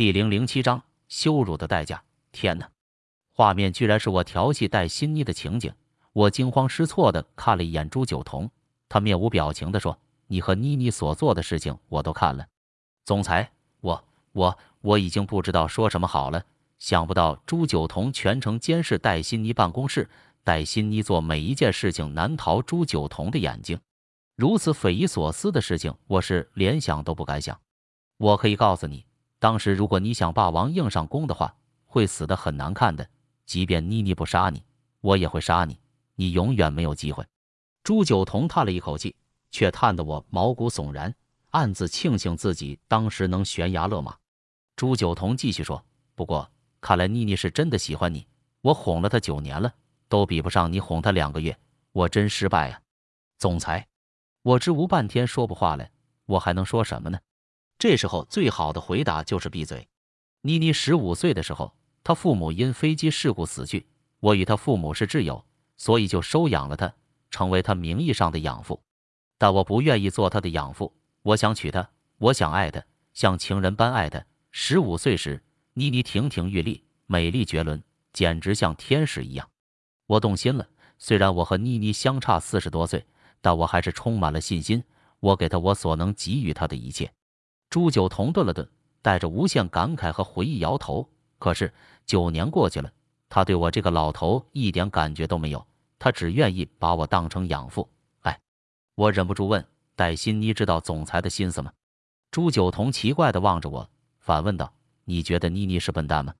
第零零七章羞辱的代价。天哪！画面居然是我调戏戴欣妮的情景。我惊慌失措的看了一眼朱九彤，他面无表情的说：“你和妮妮所做的事情我都看了。”总裁，我我我已经不知道说什么好了。想不到朱九彤全程监视戴欣妮办公室，戴欣妮做每一件事情难逃朱九彤的眼睛。如此匪夷所思的事情，我是连想都不敢想。我可以告诉你。当时，如果你想霸王硬上弓的话，会死得很难看的。即便妮妮不杀你，我也会杀你。你永远没有机会。朱九彤叹了一口气，却叹得我毛骨悚然，暗自庆幸自己当时能悬崖勒马。朱九彤继续说：“不过，看来妮妮是真的喜欢你。我哄了她九年了，都比不上你哄她两个月。我真失败啊，总裁。”我支吾半天说不话来，我还能说什么呢？这时候最好的回答就是闭嘴。妮妮十五岁的时候，她父母因飞机事故死去，我与她父母是挚友，所以就收养了她，成为她名义上的养父。但我不愿意做她的养父，我想娶她，我想爱她，像情人般爱她。十五岁时，妮妮亭亭玉立，美丽绝伦，简直像天使一样。我动心了。虽然我和妮妮相差四十多岁，但我还是充满了信心。我给她我所能给予她的一切。朱九彤顿了顿，带着无限感慨和回忆摇头。可是九年过去了，他对我这个老头一点感觉都没有，他只愿意把我当成养父。哎，我忍不住问戴欣妮：“知道总裁的心思吗？”朱九彤奇怪地望着我，反问道：“你觉得妮妮是笨蛋吗？”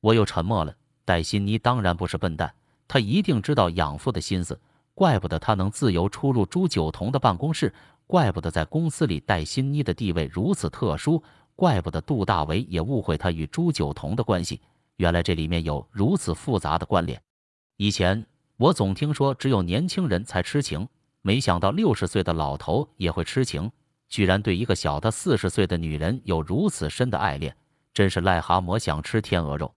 我又沉默了。戴欣妮当然不是笨蛋，她一定知道养父的心思，怪不得他能自由出入朱九彤的办公室。怪不得在公司里戴欣妮的地位如此特殊，怪不得杜大为也误会他与朱九彤的关系。原来这里面有如此复杂的关联。以前我总听说只有年轻人才痴情，没想到六十岁的老头也会痴情，居然对一个小他四十岁的女人有如此深的爱恋，真是癞蛤蟆想吃天鹅肉。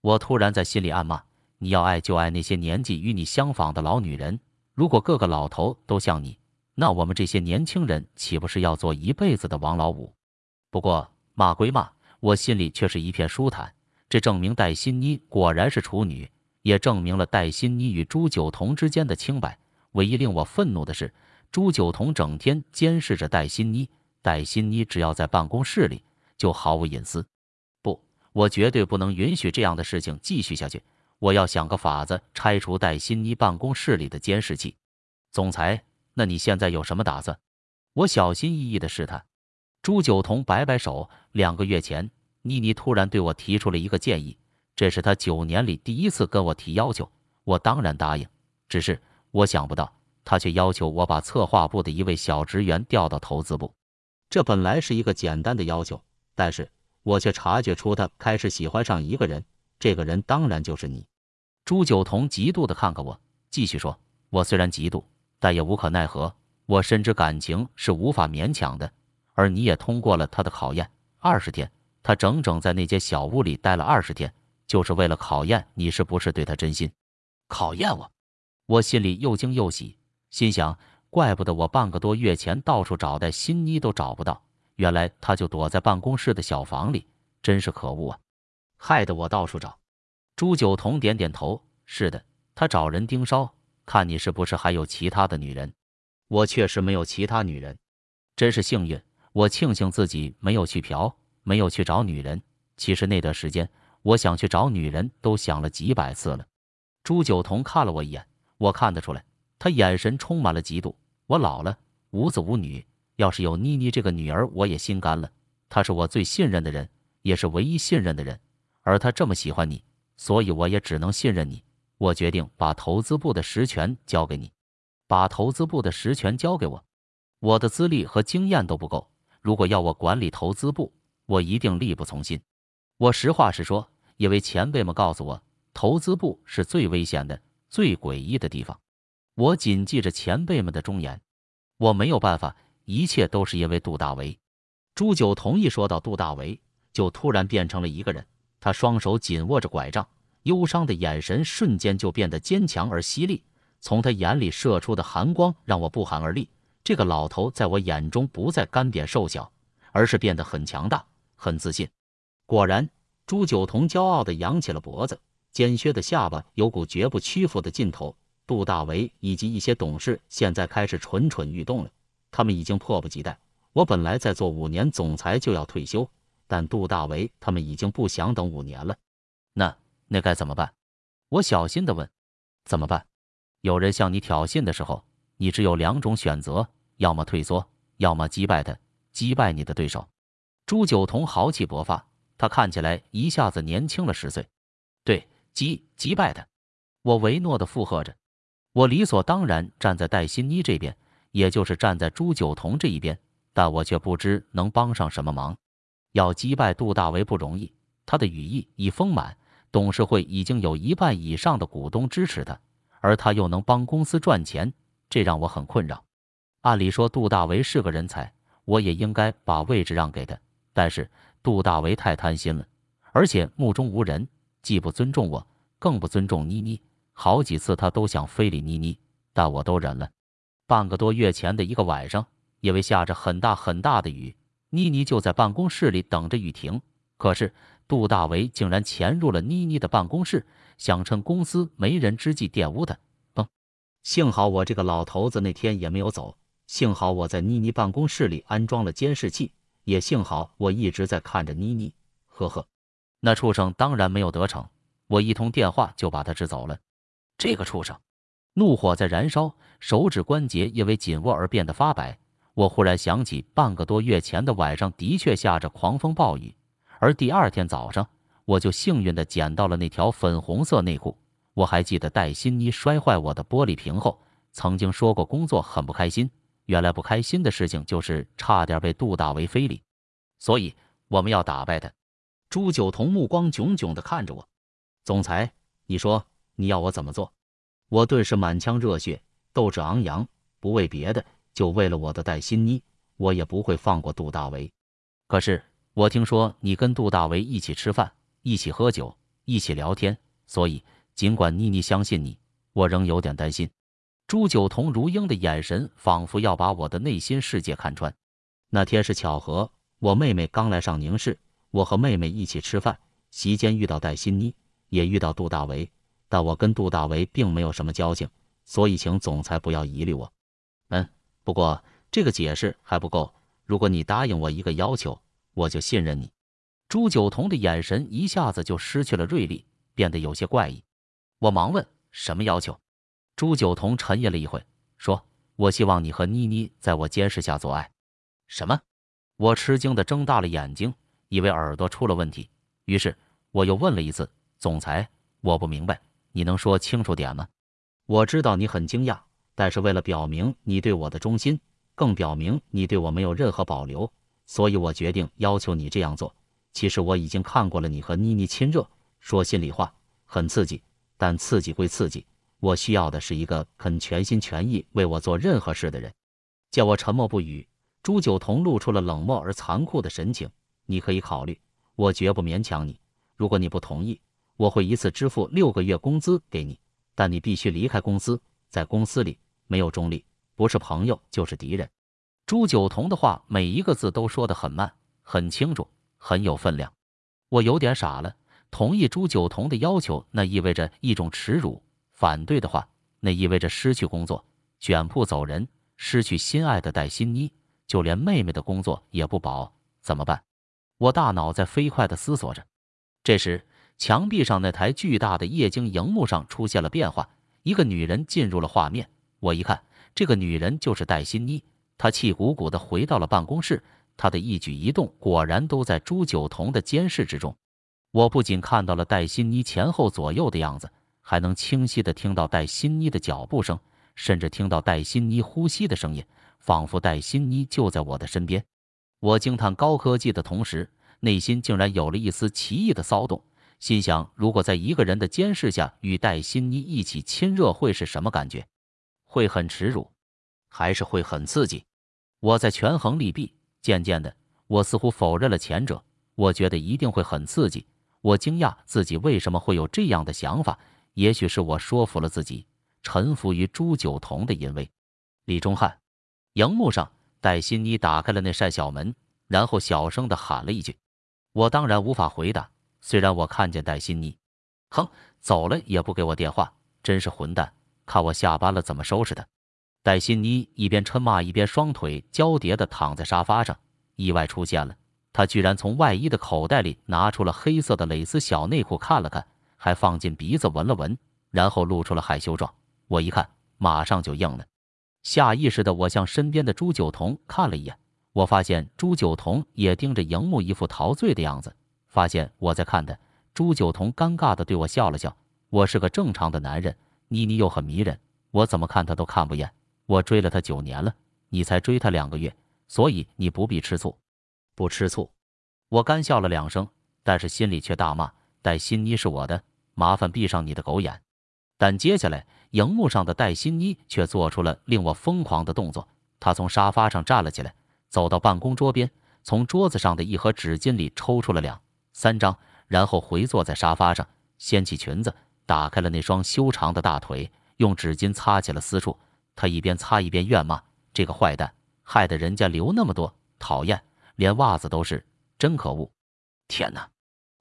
我突然在心里暗骂：你要爱就爱那些年纪与你相仿的老女人，如果各个老头都像你。那我们这些年轻人岂不是要做一辈子的王老五？不过骂归骂，我心里却是一片舒坦。这证明戴欣妮果然是处女，也证明了戴欣妮与朱九彤之间的清白。唯一令我愤怒的是，朱九彤整天监视着戴欣妮，戴欣妮只要在办公室里就毫无隐私。不，我绝对不能允许这样的事情继续下去。我要想个法子拆除戴欣妮办公室里的监视器。总裁。那你现在有什么打算？我小心翼翼地试探。朱九彤摆摆手。两个月前，妮妮突然对我提出了一个建议，这是她九年里第一次跟我提要求。我当然答应。只是我想不到，她却要求我把策划部的一位小职员调到投资部。这本来是一个简单的要求，但是我却察觉出她开始喜欢上一个人。这个人当然就是你。朱九彤嫉妒地看看我，继续说：“我虽然嫉妒。”但也无可奈何，我深知感情是无法勉强的，而你也通过了他的考验。二十天，他整整在那间小屋里待了二十天，就是为了考验你是不是对他真心。考验我，我心里又惊又喜，心想：怪不得我半个多月前到处找戴新妮都找不到，原来他就躲在办公室的小房里，真是可恶啊！害得我到处找。朱九彤点点头：是的，他找人盯梢。看你是不是还有其他的女人？我确实没有其他女人，真是幸运。我庆幸自己没有去嫖，没有去找女人。其实那段时间，我想去找女人都想了几百次了。朱九彤看了我一眼，我看得出来，他眼神充满了嫉妒。我老了，无子无女，要是有妮妮这个女儿，我也心甘了。她是我最信任的人，也是唯一信任的人，而她这么喜欢你，所以我也只能信任你。我决定把投资部的实权交给你，把投资部的实权交给我。我的资历和经验都不够，如果要我管理投资部，我一定力不从心。我实话实说，因为前辈们告诉我，投资部是最危险的、最诡异的地方。我谨记着前辈们的忠言。我没有办法，一切都是因为杜大为。朱九同意说到杜大为，就突然变成了一个人。他双手紧握着拐杖。忧伤的眼神瞬间就变得坚强而犀利，从他眼里射出的寒光让我不寒而栗。这个老头在我眼中不再干瘪瘦小，而是变得很强大、很自信。果然，朱九同骄傲地扬起了脖子，尖削的下巴有股绝不屈服的劲头。杜大为以及一些董事现在开始蠢蠢欲动了，他们已经迫不及待。我本来再做五年总裁就要退休，但杜大为他们已经不想等五年了。那那该怎么办？我小心地问。怎么办？有人向你挑衅的时候，你只有两种选择：要么退缩，要么击败他，击败你的对手。朱九同豪气勃发，他看起来一下子年轻了十岁。对，击击败他。我唯诺地附和着。我理所当然站在戴欣妮这边，也就是站在朱九同这一边，但我却不知能帮上什么忙。要击败杜大为不容易，他的羽翼已丰满，董事会已经有一半以上的股东支持他，而他又能帮公司赚钱，这让我很困扰。按理说杜大为是个人才，我也应该把位置让给他，但是杜大为太贪心了，而且目中无人，既不尊重我，更不尊重妮妮。好几次他都想非礼妮妮，但我都忍了。半个多月前的一个晚上，因为下着很大很大的雨，妮妮就在办公室里等着雨停。可是杜大为竟然潜入了妮妮的办公室，想趁公司没人之际玷污她。嗯，幸好我这个老头子那天也没有走，幸好我在妮妮办公室里安装了监视器，也幸好我一直在看着妮妮。呵呵，那畜生当然没有得逞，我一通电话就把他支走了。这个畜生，怒火在燃烧，手指关节因为紧握而变得发白。我忽然想起，半个多月前的晚上的确下着狂风暴雨，而第二天早上，我就幸运地捡到了那条粉红色内裤。我还记得戴欣妮摔坏我的玻璃瓶后，曾经说过工作很不开心。原来不开心的事情就是差点被杜大为非礼，所以我们要打败他。朱九同目光炯炯地看着我，总裁，你说。你要我怎么做？我顿时满腔热血，斗志昂扬，不为别的，就为了我的戴新妮，我也不会放过杜大为。可是我听说你跟杜大为一起吃饭，一起喝酒，一起聊天，所以尽管妮妮相信你，我仍有点担心。朱九同如鹰的眼神仿佛要把我的内心世界看穿。那天是巧合，我妹妹刚来上宁市，我和妹妹一起吃饭，席间遇到戴新妮，也遇到杜大为。但我跟杜大为并没有什么交情，所以请总裁不要疑虑我。嗯，不过这个解释还不够。如果你答应我一个要求，我就信任你。朱九同的眼神一下子就失去了锐利，变得有些怪异。我忙问：“什么要求？”朱九同沉吟了一会，说：“我希望你和妮妮在我监视下做爱。”什么？我吃惊的睁大了眼睛，以为耳朵出了问题。于是我又问了一次：“总裁，我不明白。”你能说清楚点吗？我知道你很惊讶，但是为了表明你对我的忠心，更表明你对我没有任何保留，所以我决定要求你这样做。其实我已经看过了你和妮妮亲热，说心里话，很刺激。但刺激归刺激，我需要的是一个肯全心全意为我做任何事的人。见我沉默不语，朱九同露出了冷漠而残酷的神情。你可以考虑，我绝不勉强你。如果你不同意。我会一次支付六个月工资给你，但你必须离开公司，在公司里没有中立，不是朋友就是敌人。朱九同的话每一个字都说得很慢，很清楚，很有分量。我有点傻了。同意朱九同的要求，那意味着一种耻辱；反对的话，那意味着失去工作，卷铺走人，失去心爱的戴欣妮，就连妹妹的工作也不保。怎么办？我大脑在飞快地思索着。这时。墙壁上那台巨大的液晶荧幕上出现了变化，一个女人进入了画面。我一看，这个女人就是戴欣妮。她气鼓鼓地回到了办公室，她的一举一动果然都在朱九同的监视之中。我不仅看到了戴欣妮前后左右的样子，还能清晰地听到戴欣妮的脚步声，甚至听到戴欣妮呼吸的声音，仿佛戴欣妮就在我的身边。我惊叹高科技的同时，内心竟然有了一丝奇异的骚动。心想，如果在一个人的监视下与戴欣妮一起亲热，会是什么感觉？会很耻辱，还是会很刺激？我在权衡利弊，渐渐的，我似乎否认了前者。我觉得一定会很刺激。我惊讶自己为什么会有这样的想法。也许是我说服了自己，臣服于朱九同的淫威。李忠汉，荧幕上，戴欣妮打开了那扇小门，然后小声的喊了一句：“我当然无法回答。虽然我看见戴欣妮，哼，走了也不给我电话，真是混蛋！看我下班了怎么收拾他！戴欣妮一边嗔骂，一边双腿交叠的躺在沙发上。意外出现了，她居然从外衣的口袋里拿出了黑色的蕾丝小内裤，看了看，还放进鼻子闻了闻，然后露出了害羞状。我一看，马上就应了。下意识的，我向身边的朱九彤看了一眼，我发现朱九彤也盯着荧幕，一副陶醉的样子。发现我在看他，朱九彤尴尬的对我笑了笑。我是个正常的男人，妮妮又很迷人，我怎么看她都看不厌。我追了她九年了，你才追她两个月，所以你不必吃醋。不吃醋，我干笑了两声，但是心里却大骂：戴欣妮是我的，麻烦闭上你的狗眼。但接下来，荧幕上的戴欣妮却做出了令我疯狂的动作。她从沙发上站了起来，走到办公桌边，从桌子上的一盒纸巾里抽出了两。三张，然后回坐在沙发上，掀起裙子，打开了那双修长的大腿，用纸巾擦起了私处。他一边擦一边怨骂：“这个坏蛋，害得人家流那么多，讨厌，连袜子都是，真可恶！”天哪！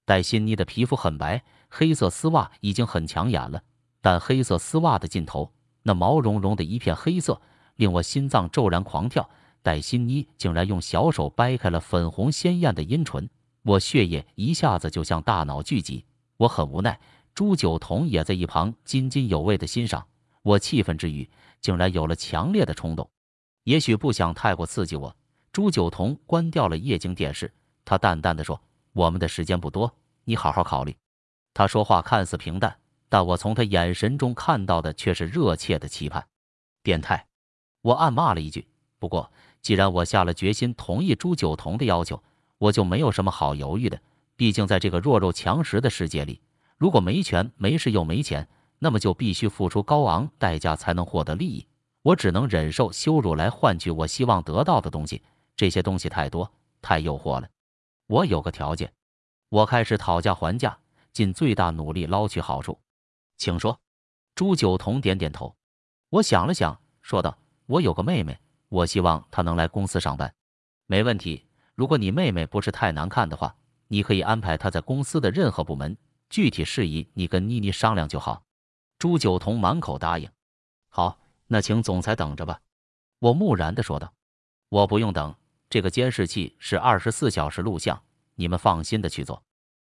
戴欣妮的皮肤很白，黑色丝袜已经很抢眼了，但黑色丝袜的尽头，那毛茸茸的一片黑色，令我心脏骤然狂跳。戴欣妮竟然用小手掰开了粉红鲜艳的阴唇。我血液一下子就向大脑聚集，我很无奈。朱九彤也在一旁津津有味的欣赏。我气愤之余，竟然有了强烈的冲动。也许不想太过刺激我，朱九彤关掉了液晶电视。他淡淡的说：“我们的时间不多，你好好考虑。”他说话看似平淡，但我从他眼神中看到的却是热切的期盼。变态！我暗骂了一句。不过，既然我下了决心同意朱九彤的要求。我就没有什么好犹豫的，毕竟在这个弱肉强食的世界里，如果没权没势又没钱，那么就必须付出高昂代价才能获得利益。我只能忍受羞辱来换取我希望得到的东西，这些东西太多，太诱惑了。我有个条件，我开始讨价还价，尽最大努力捞取好处。请说。朱九彤点点头。我想了想，说道：“我有个妹妹，我希望她能来公司上班。”没问题。如果你妹妹不是太难看的话，你可以安排她在公司的任何部门。具体事宜你跟妮妮商量就好。朱九彤满口答应。好，那请总裁等着吧。我木然地说道。我不用等，这个监视器是二十四小时录像，你们放心的去做。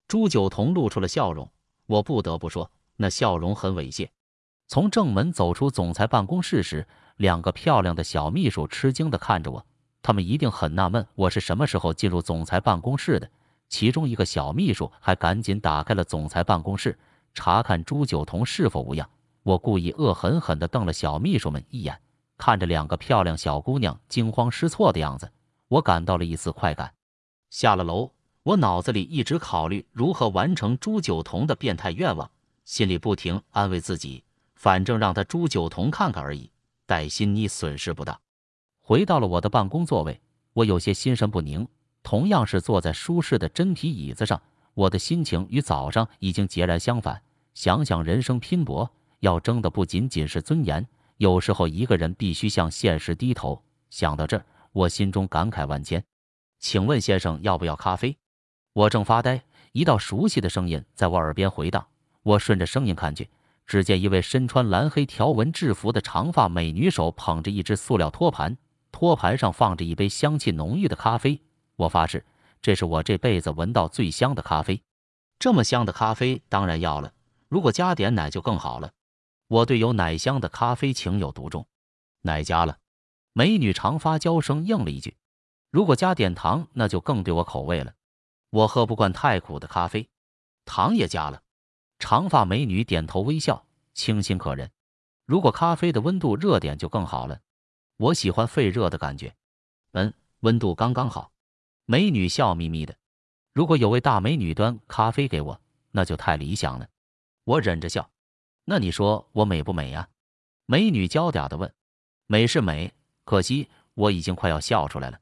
朱九彤露出了笑容。我不得不说，那笑容很猥亵。从正门走出总裁办公室时，两个漂亮的小秘书吃惊地看着我。他们一定很纳闷，我是什么时候进入总裁办公室的。其中一个小秘书还赶紧打开了总裁办公室，查看朱九彤是否无恙。我故意恶狠狠地瞪了小秘书们一眼，看着两个漂亮小姑娘惊慌失措的样子，我感到了一丝快感。下了楼，我脑子里一直考虑如何完成朱九彤的变态愿望，心里不停安慰自己，反正让他朱九彤看看而已，戴心妮损失不大。回到了我的办公座位，我有些心神不宁。同样是坐在舒适的真皮椅子上，我的心情与早上已经截然相反。想想人生拼搏，要争的不仅仅是尊严，有时候一个人必须向现实低头。想到这儿，我心中感慨万千。请问先生要不要咖啡？我正发呆，一道熟悉的声音在我耳边回荡。我顺着声音看去，只见一位身穿蓝黑条纹制服的长发美女手捧着一只塑料托盘。托盘上放着一杯香气浓郁的咖啡，我发誓，这是我这辈子闻到最香的咖啡。这么香的咖啡当然要了，如果加点奶就更好了。我对有奶香的咖啡情有独钟。奶加了，美女长发娇声应了一句。如果加点糖，那就更对我口味了。我喝不惯太苦的咖啡，糖也加了。长发美女点头微笑，清新可人。如果咖啡的温度热点就更好了。我喜欢沸热的感觉，嗯，温度刚刚好。美女笑眯眯的。如果有位大美女端咖啡给我，那就太理想了。我忍着笑。那你说我美不美呀？美女娇嗲的问。美是美，可惜我已经快要笑出来了。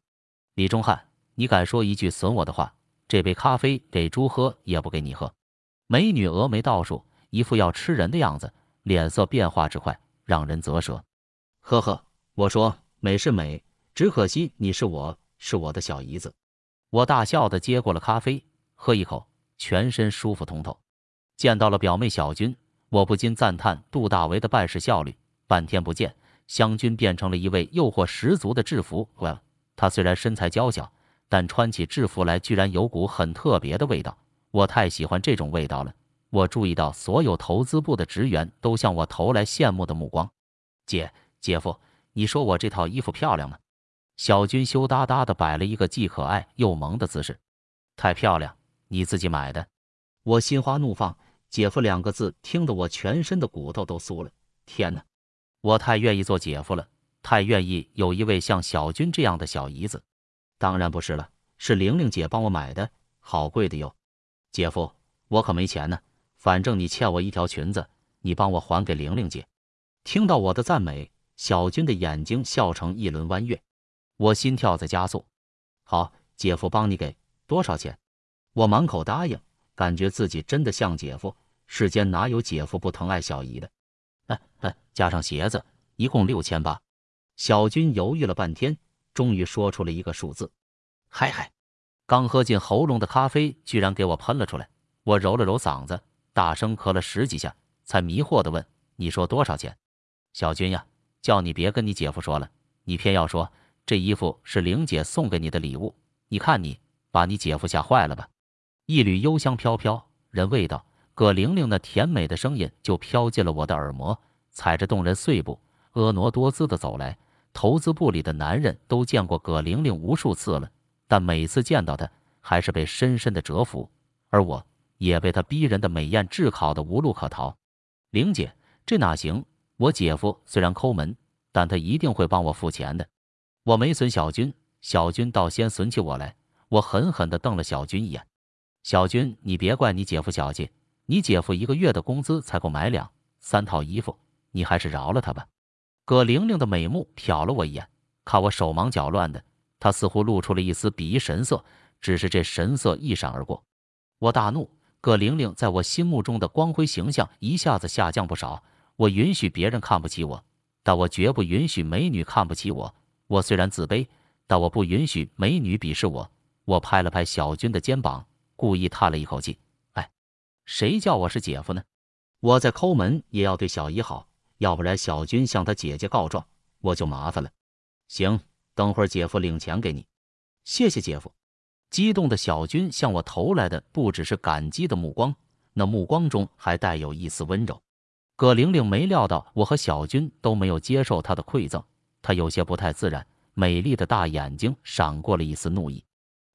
李忠汉，你敢说一句损我的话，这杯咖啡给猪喝也不给你喝。美女峨眉倒竖，一副要吃人的样子，脸色变化之快，让人啧舌。呵呵。我说美是美，只可惜你是我是我的小姨子。我大笑的接过了咖啡，喝一口，全身舒服通透。见到了表妹小军，我不禁赞叹杜大为的办事效率。半天不见，湘军变成了一位诱惑十足的制服。well，他虽然身材娇小，但穿起制服来居然有股很特别的味道。我太喜欢这种味道了。我注意到所有投资部的职员都向我投来羡慕的目光。姐，姐夫，你说我这套衣服漂亮吗？小军羞答答的摆了一个既可爱又萌的姿势。太漂亮，你自己买的？我心花怒放，姐夫两个字听得我全身的骨头都酥了。天哪！我太愿意做姐夫了，太愿意有一位像小军这样的小姨子。当然不是了，是玲玲姐帮我买的，好贵的哟。姐夫，我可没钱呢，反正你欠我一条裙子，你帮我还给玲玲姐。听到我的赞美，小军的眼睛笑成一轮弯月，我心跳在加速。好，姐夫帮你给多少钱？我满口答应，感觉自己真的像姐夫，世间哪有姐夫不疼爱小姨的？哎哎，加上鞋子，一共六千八。小军犹豫了半天，终于说出了一个数字。嗨嗨，刚喝进喉咙的咖啡居然给我喷了出来。我揉了揉嗓子，大声咳了十几下，才迷惑的问：“你说多少钱？”小军呀，叫你别跟你姐夫说了，你偏要说这衣服是玲姐送给你的礼物。你看你把你姐夫吓坏了吧？一缕幽香飘飘，人味道。葛玲玲那甜美的声音就飘进了我的耳膜，踩着动人碎步，婀娜多姿的走来。投资部里的男人都见过葛玲玲无数次了，但每次见到她，还是被深深的折服，而我也被她逼人的美艳炙烤的无路可逃。玲姐，这哪行？我姐夫虽然抠门，但他一定会帮我付钱的。我没损小军，小军倒先损起我来。我狠狠地瞪了小军一眼。小军，你别怪你姐夫小气。你姐夫一个月的工资才够买两三套衣服，你还是饶了他吧。葛玲玲的美目瞟了我一眼，看我手忙脚乱的，她似乎露出了一丝鄙夷神色，只是这神色一闪而过。我大怒，葛玲玲在我心目中的光辉形象一下子下降不少。我允许别人看不起我，但我绝不允许美女看不起我。我虽然自卑，但我不允许美女鄙视我。我拍了拍小军的肩膀，故意叹了一口气。哎谁叫我是姐夫呢？我在抠门也要对小姨好，要不然小军向他姐姐告状，我就麻烦了。行，等会儿姐夫领钱给你。谢谢姐夫。激动的小军向我投来的不只是感激的目光，那目光中还带有一丝温柔。葛玲玲没料到我和小军都没有接受她的馈赠，她有些不太自然，美丽的大眼睛闪过了一丝怒意。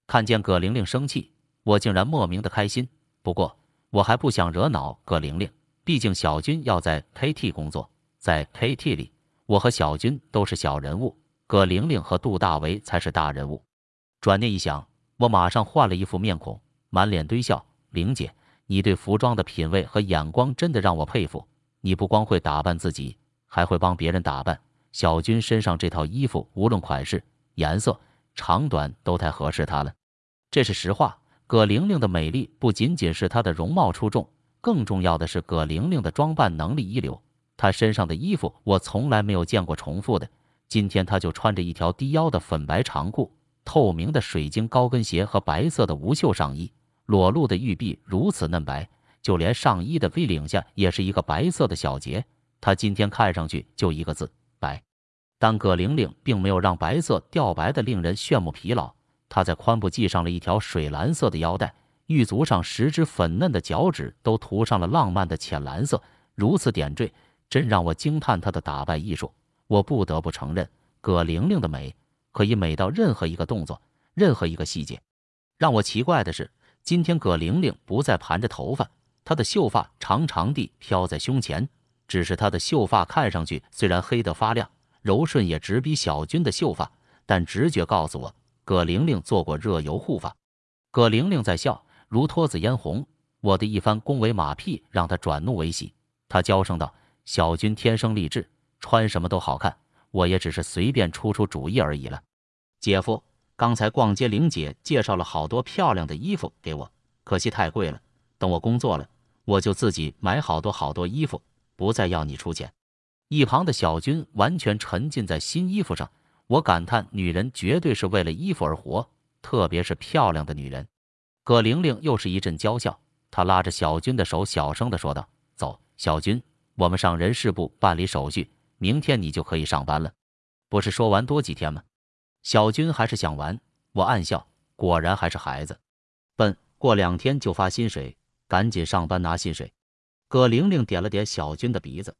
看见葛玲玲生气，我竟然莫名的开心。不过。我还不想惹恼葛玲玲，毕竟小军要在 KT 工作，在 KT 里，我和小军都是小人物，葛玲玲和杜大为才是大人物。转念一想，我马上换了一副面孔，满脸堆笑：“玲姐，你对服装的品味和眼光真的让我佩服。你不光会打扮自己，还会帮别人打扮。小军身上这套衣服，无论款式、颜色、长短，都太合适他了，这是实话。”葛玲玲的美丽不仅仅是她的容貌出众，更重要的是葛玲玲的装扮能力一流。她身上的衣服我从来没有见过重复的，今天她就穿着一条低腰的粉白长裤、透明的水晶高跟鞋和白色的无袖上衣，裸露的玉臂如此嫩白，就连上衣的 V 领下也是一个白色的小结。她今天看上去就一个字白，但葛玲玲并没有让白色掉白的令人炫目疲劳。她在髋部系上了一条水蓝色的腰带，玉足上十只粉嫩的脚趾都涂上了浪漫的浅蓝色，如此点缀，真让我惊叹她的打扮艺术。我不得不承认，葛玲玲的美可以美到任何一个动作，任何一个细节。让我奇怪的是，今天葛玲玲不再盘着头发，她的秀发长长地飘在胸前。只是她的秀发看上去虽然黑得发亮，柔顺也直逼小军的秀发，但直觉告诉我。葛玲玲做过热油护发，葛玲玲在笑，如脱子嫣红。我的一番恭维马屁让她转怒为喜，她娇声道：“小军天生丽质，穿什么都好看，我也只是随便出出主意而已了。”姐夫，刚才逛街，玲姐介绍了好多漂亮的衣服给我，可惜太贵了。等我工作了，我就自己买好多好多衣服，不再要你出钱。一旁的小军完全沉浸在新衣服上。我感叹，女人绝对是为了衣服而活，特别是漂亮的女人。葛玲玲又是一阵娇笑，她拉着小军的手，小声的说道：“走，小军，我们上人事部办理手续，明天你就可以上班了。不是说完多几天吗？”小军还是想玩，我暗笑，果然还是孩子，笨。过两天就发薪水，赶紧上班拿薪水。葛玲玲点了点小军的鼻子，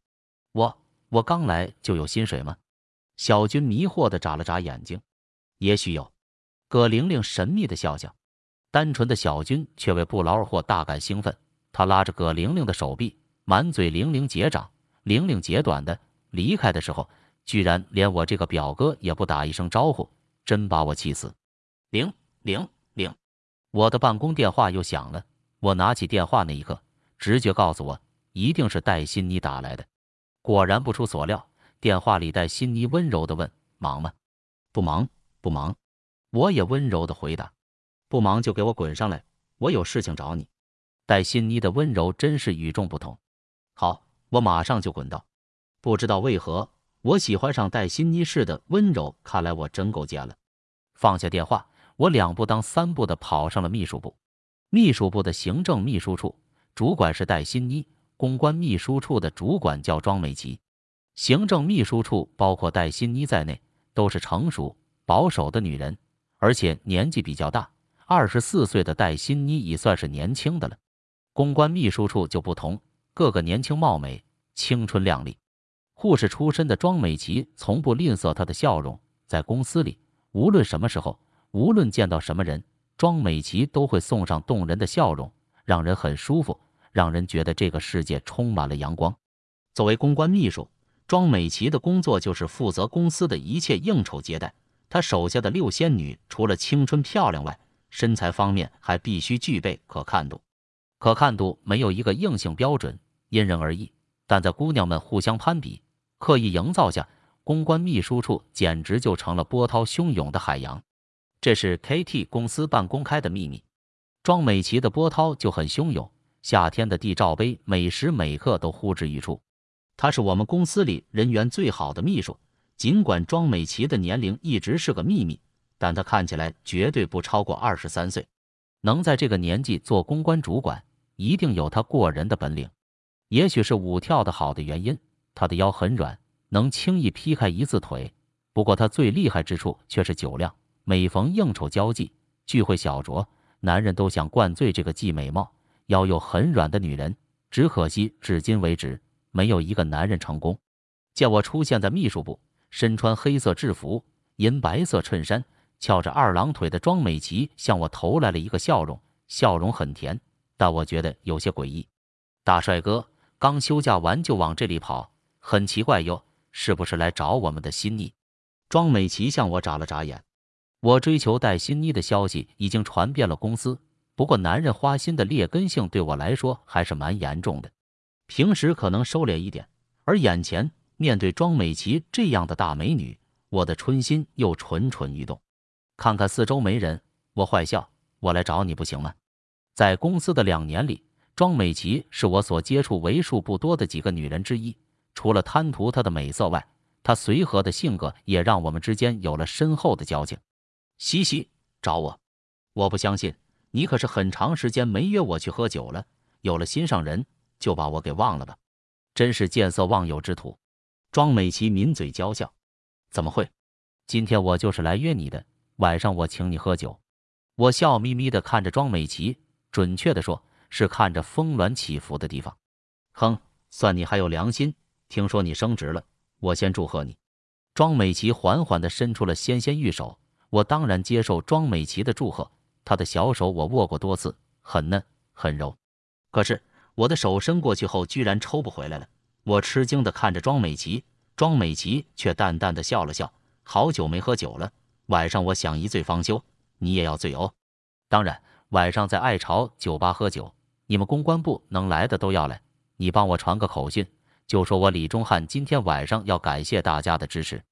我我刚来就有薪水吗？小军迷惑的眨了眨眼睛，也许有。葛玲玲神秘的笑笑，单纯的小军却为不劳而获大感兴奋。他拉着葛玲玲的手臂，满嘴玲玲姐长，玲玲姐短的。离开的时候，居然连我这个表哥也不打一声招呼，真把我气死。玲玲玲，我的办公电话又响了。我拿起电话那一刻，直觉告诉我，一定是戴欣妮打来的。果然不出所料，电话里戴欣妮温柔的问：“忙吗？”“不忙，不忙。”我也温柔的回答：“不忙就给我滚上来，我有事情找你。”戴欣妮的温柔真是与众不同。好，我马上就滚到。不知道为何，我喜欢上戴欣妮式的温柔。看来我真够贱了。放下电话，我两步当三步的跑上了秘书部。秘书部的行政秘书处主管是戴新妮，公关秘书处的主管叫庄美琪。行政秘书处包括戴新妮在内，都是成熟保守的女人。而且年纪比较大，二十四岁的戴欣妮已算是年轻的了。公关秘书处就不同，个个年轻貌美、青春靓丽。护士出身的庄美琪从不吝啬她的笑容，在公司里，无论什么时候，无论见到什么人，庄美琪都会送上动人的笑容，让人很舒服，让人觉得这个世界充满了阳光。作为公关秘书，庄美琪的工作就是负责公司的一切应酬接待。她手下的六仙女除了青春漂亮外，身材方面还必须具备可看度。可看度没有一个硬性标准，因人而异。但在姑娘们互相攀比、刻意营造下，公关秘书处简直就成了波涛汹涌的海洋。这是 KT 公司半公开的秘密。庄美琪的波涛就很汹涌，夏天的地罩杯每时每刻都呼之欲出。她是我们公司里人缘最好的秘书。尽管庄美琪的年龄一直是个秘密，但她看起来绝对不超过二十三岁。能在这个年纪做公关主管，一定有她过人的本领。也许是舞跳得好的原因，她的腰很软，能轻易劈开一字腿。不过她最厉害之处却是酒量。每逢应酬交际、聚会小酌，男人都想灌醉这个既美貌腰又很软的女人。只可惜至今为止，没有一个男人成功。见我出现在秘书部。身穿黑色制服、银白色衬衫、翘着二郎腿的庄美琪向我投来了一个笑容，笑容很甜，但我觉得有些诡异。大帅哥刚休假完就往这里跑，很奇怪哟，是不是来找我们的新意？庄美琪向我眨了眨眼。我追求戴新妮的消息已经传遍了公司，不过男人花心的劣根性对我来说还是蛮严重的。平时可能收敛一点，而眼前。面对庄美琪这样的大美女，我的春心又蠢蠢欲动。看看四周没人，我坏笑：“我来找你不行吗？”在公司的两年里，庄美琪是我所接触为数不多的几个女人之一。除了贪图她的美色外，她随和的性格也让我们之间有了深厚的交情。嘻嘻，找我？我不相信，你可是很长时间没约我去喝酒了。有了心上人，就把我给忘了吧？真是见色忘友之徒。庄美琪抿嘴娇笑：“怎么会？今天我就是来约你的，晚上我请你喝酒。”我笑眯眯的看着庄美琪，准确的说，是看着峰峦起伏的地方。哼，算你还有良心。听说你升职了，我先祝贺你。庄美琪缓缓的伸出了纤纤玉手，我当然接受庄美琪的祝贺。她的小手我握过多次，很嫩，很柔。可是我的手伸过去后，居然抽不回来了。我吃惊的看着庄美琪，庄美琪却淡淡的笑了笑。好久没喝酒了，晚上我想一醉方休，你也要醉哦。当然，晚上在爱巢酒吧喝酒，你们公关部能来的都要来。你帮我传个口讯，就说我李忠汉今天晚上要感谢大家的支持。